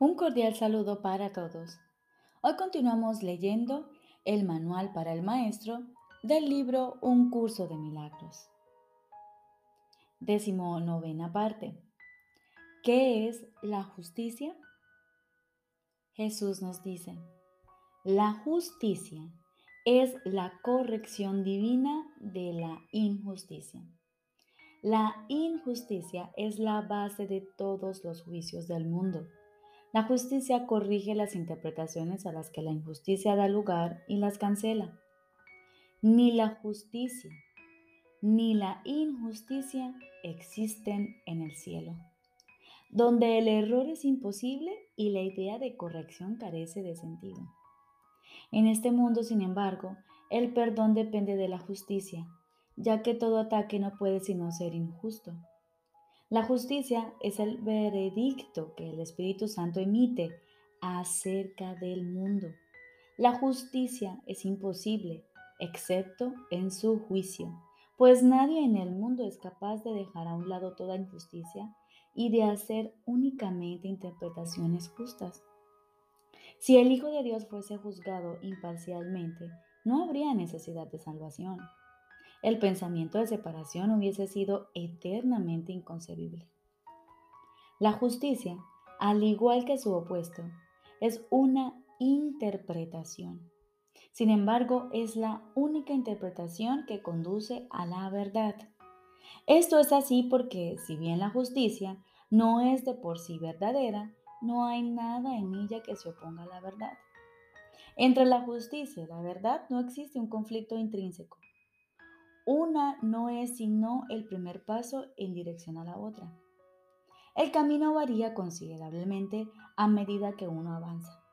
Un cordial saludo para todos. Hoy continuamos leyendo el manual para el maestro del libro Un curso de milagros. Décimo novena parte. ¿Qué es la justicia? Jesús nos dice, la justicia es la corrección divina de la injusticia. La injusticia es la base de todos los juicios del mundo. La justicia corrige las interpretaciones a las que la injusticia da lugar y las cancela. Ni la justicia ni la injusticia existen en el cielo, donde el error es imposible y la idea de corrección carece de sentido. En este mundo, sin embargo, el perdón depende de la justicia, ya que todo ataque no puede sino ser injusto. La justicia es el veredicto que el Espíritu Santo emite acerca del mundo. La justicia es imposible, excepto en su juicio, pues nadie en el mundo es capaz de dejar a un lado toda injusticia y de hacer únicamente interpretaciones justas. Si el Hijo de Dios fuese juzgado imparcialmente, no habría necesidad de salvación el pensamiento de separación hubiese sido eternamente inconcebible. La justicia, al igual que su opuesto, es una interpretación. Sin embargo, es la única interpretación que conduce a la verdad. Esto es así porque, si bien la justicia no es de por sí verdadera, no hay nada en ella que se oponga a la verdad. Entre la justicia y la verdad no existe un conflicto intrínseco. Una no es sino el primer paso en dirección a la otra. El camino varía considerablemente a medida que uno avanza.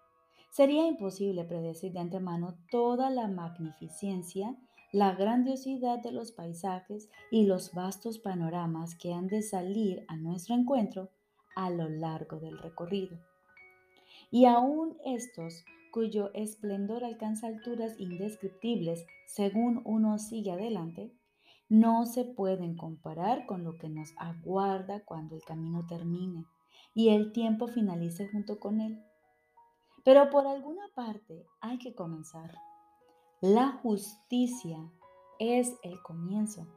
Sería imposible predecir de antemano toda la magnificencia, la grandiosidad de los paisajes y los vastos panoramas que han de salir a nuestro encuentro a lo largo del recorrido. Y aún estos cuyo esplendor alcanza alturas indescriptibles según uno sigue adelante, no se pueden comparar con lo que nos aguarda cuando el camino termine y el tiempo finalice junto con él. Pero por alguna parte hay que comenzar. La justicia es el comienzo.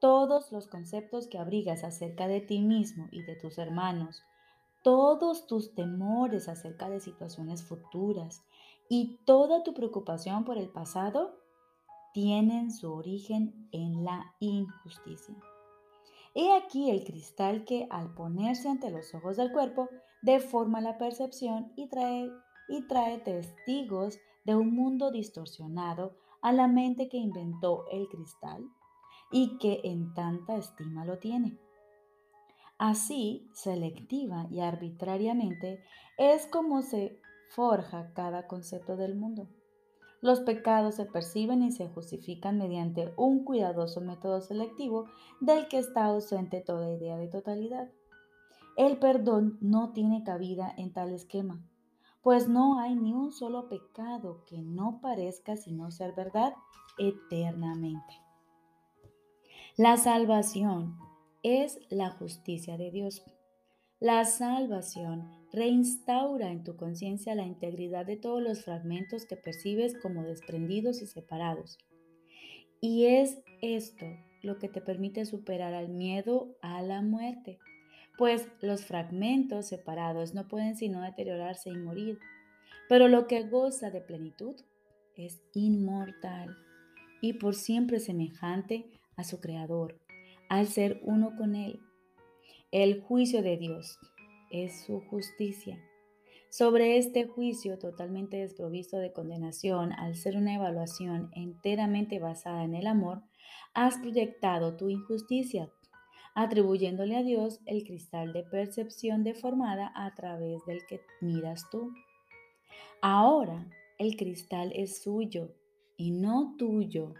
Todos los conceptos que abrigas acerca de ti mismo y de tus hermanos, todos tus temores acerca de situaciones futuras y toda tu preocupación por el pasado tienen su origen en la injusticia. He aquí el cristal que al ponerse ante los ojos del cuerpo deforma la percepción y trae, y trae testigos de un mundo distorsionado a la mente que inventó el cristal y que en tanta estima lo tiene. Así, selectiva y arbitrariamente, es como se forja cada concepto del mundo. Los pecados se perciben y se justifican mediante un cuidadoso método selectivo del que está ausente toda idea de totalidad. El perdón no tiene cabida en tal esquema, pues no hay ni un solo pecado que no parezca sino ser verdad eternamente. La salvación es la justicia de Dios. La salvación reinstaura en tu conciencia la integridad de todos los fragmentos que percibes como desprendidos y separados. Y es esto lo que te permite superar al miedo a la muerte, pues los fragmentos separados no pueden sino deteriorarse y morir, pero lo que goza de plenitud es inmortal y por siempre semejante a su Creador al ser uno con Él. El juicio de Dios es su justicia. Sobre este juicio totalmente desprovisto de condenación, al ser una evaluación enteramente basada en el amor, has proyectado tu injusticia, atribuyéndole a Dios el cristal de percepción deformada a través del que miras tú. Ahora el cristal es suyo y no tuyo.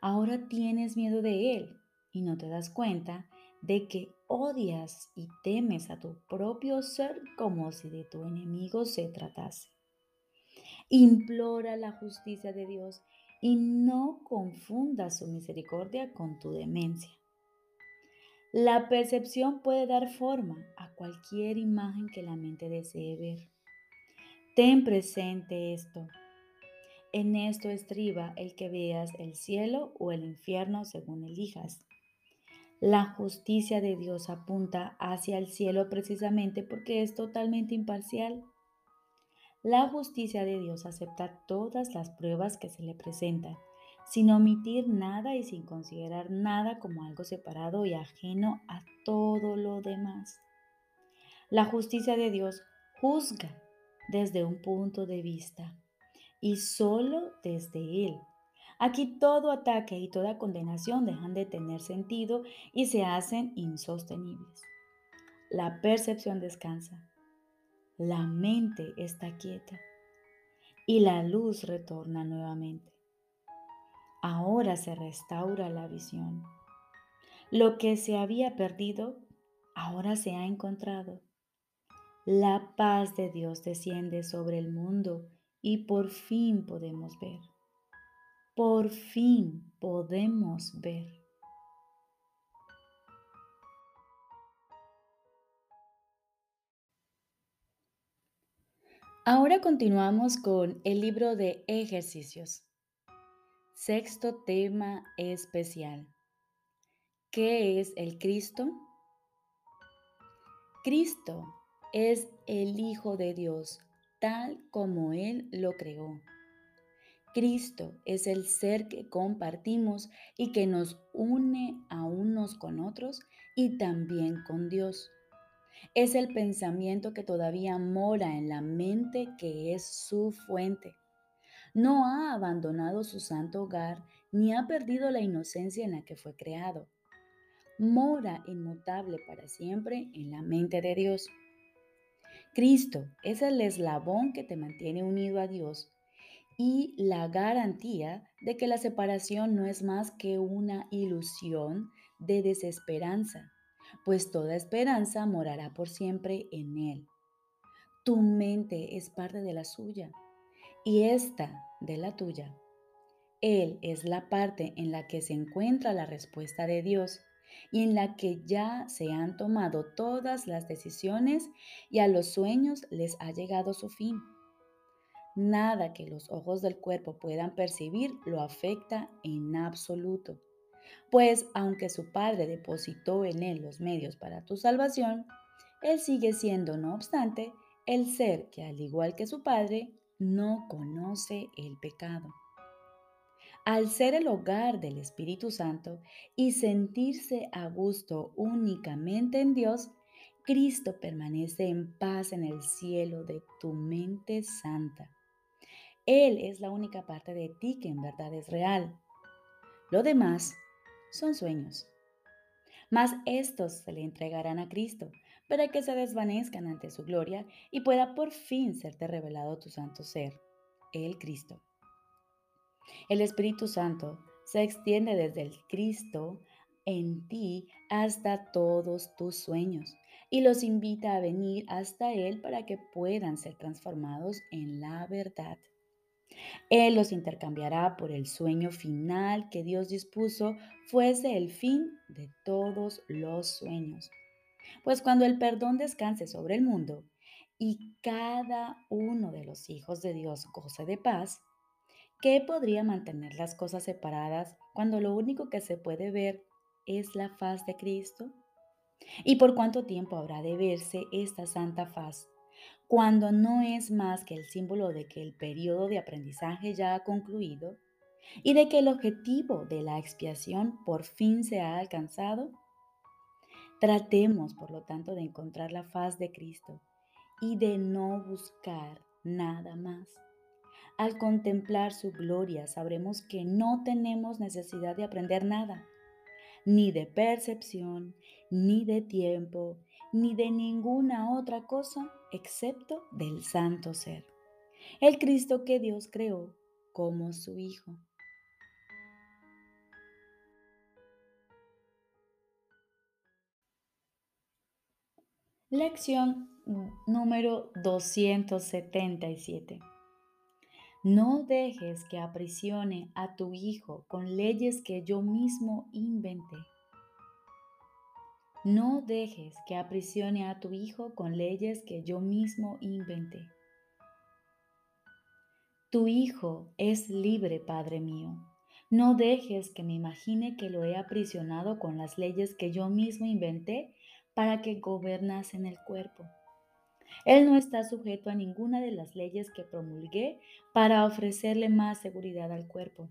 Ahora tienes miedo de él y no te das cuenta de que odias y temes a tu propio ser como si de tu enemigo se tratase. Implora la justicia de Dios y no confundas su misericordia con tu demencia. La percepción puede dar forma a cualquier imagen que la mente desee ver. Ten presente esto. En esto estriba el que veas el cielo o el infierno según elijas. La justicia de Dios apunta hacia el cielo precisamente porque es totalmente imparcial. La justicia de Dios acepta todas las pruebas que se le presentan, sin omitir nada y sin considerar nada como algo separado y ajeno a todo lo demás. La justicia de Dios juzga desde un punto de vista y solo desde él. Aquí todo ataque y toda condenación dejan de tener sentido y se hacen insostenibles. La percepción descansa, la mente está quieta y la luz retorna nuevamente. Ahora se restaura la visión. Lo que se había perdido, ahora se ha encontrado. La paz de Dios desciende sobre el mundo y por fin podemos ver. Por fin podemos ver. Ahora continuamos con el libro de ejercicios. Sexto tema especial. ¿Qué es el Cristo? Cristo es el Hijo de Dios, tal como Él lo creó. Cristo es el ser que compartimos y que nos une a unos con otros y también con Dios. Es el pensamiento que todavía mora en la mente que es su fuente. No ha abandonado su santo hogar ni ha perdido la inocencia en la que fue creado. Mora inmutable para siempre en la mente de Dios. Cristo es el eslabón que te mantiene unido a Dios y la garantía de que la separación no es más que una ilusión de desesperanza pues toda esperanza morará por siempre en Él. Tu mente es parte de la suya y esta de la tuya. Él es la parte en la que se encuentra la respuesta de Dios y en la que ya se han tomado todas las decisiones y a los sueños les ha llegado su fin. Nada que los ojos del cuerpo puedan percibir lo afecta en absoluto pues aunque su Padre depositó en él los medios para tu salvación, él sigue siendo, no obstante, el ser que, al igual que su Padre, no conoce el pecado. Al ser el hogar del Espíritu Santo y sentirse a gusto únicamente en Dios, Cristo permanece en paz en el cielo de tu mente santa. Él es la única parte de ti que en verdad es real. Lo demás son sueños. Mas estos se le entregarán a Cristo para que se desvanezcan ante su gloria y pueda por fin serte revelado tu santo ser, el Cristo. El Espíritu Santo se extiende desde el Cristo en ti hasta todos tus sueños y los invita a venir hasta Él para que puedan ser transformados en la verdad. Él los intercambiará por el sueño final que Dios dispuso fuese el fin de todos los sueños. Pues cuando el perdón descanse sobre el mundo y cada uno de los hijos de Dios goce de paz, ¿qué podría mantener las cosas separadas cuando lo único que se puede ver es la faz de Cristo? ¿Y por cuánto tiempo habrá de verse esta santa faz cuando no es más que el símbolo de que el periodo de aprendizaje ya ha concluido y de que el objetivo de la expiación por fin se ha alcanzado? Tratemos, por lo tanto, de encontrar la faz de Cristo y de no buscar nada más. Al contemplar su gloria sabremos que no tenemos necesidad de aprender nada, ni de percepción, ni de tiempo, ni de ninguna otra cosa excepto del santo ser, el Cristo que Dios creó como su Hijo. Lección número 277. No dejes que aprisione a tu hijo con leyes que yo mismo inventé. No dejes que aprisione a tu hijo con leyes que yo mismo inventé. Tu hijo es libre, Padre mío. No dejes que me imagine que lo he aprisionado con las leyes que yo mismo inventé para que gobernas en el cuerpo. Él no está sujeto a ninguna de las leyes que promulgué para ofrecerle más seguridad al cuerpo.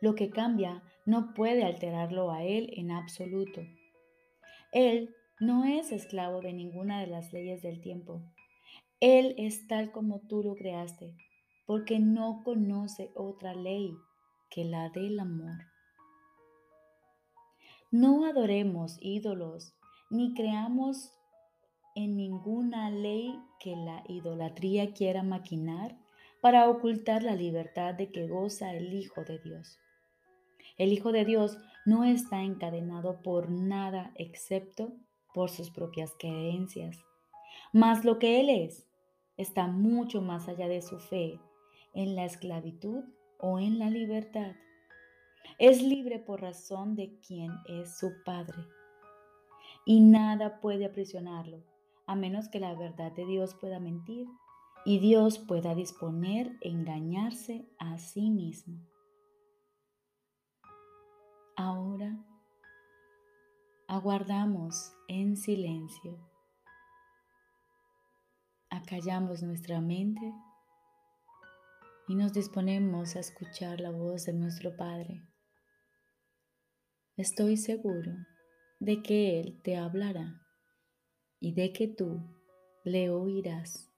Lo que cambia no puede alterarlo a Él en absoluto. Él no es esclavo de ninguna de las leyes del tiempo. Él es tal como tú lo creaste, porque no conoce otra ley que la del amor. No adoremos ídolos, ni creamos en ninguna ley que la idolatría quiera maquinar para ocultar la libertad de que goza el Hijo de Dios. El Hijo de Dios no está encadenado por nada excepto por sus propias creencias. Mas lo que Él es está mucho más allá de su fe en la esclavitud o en la libertad. Es libre por razón de quien es su Padre. Y nada puede aprisionarlo, a menos que la verdad de Dios pueda mentir y Dios pueda disponer engañarse a sí mismo. Ahora aguardamos en silencio. Acallamos nuestra mente y nos disponemos a escuchar la voz de nuestro Padre. Estoy seguro de que Él te hablará y de que tú le oirás.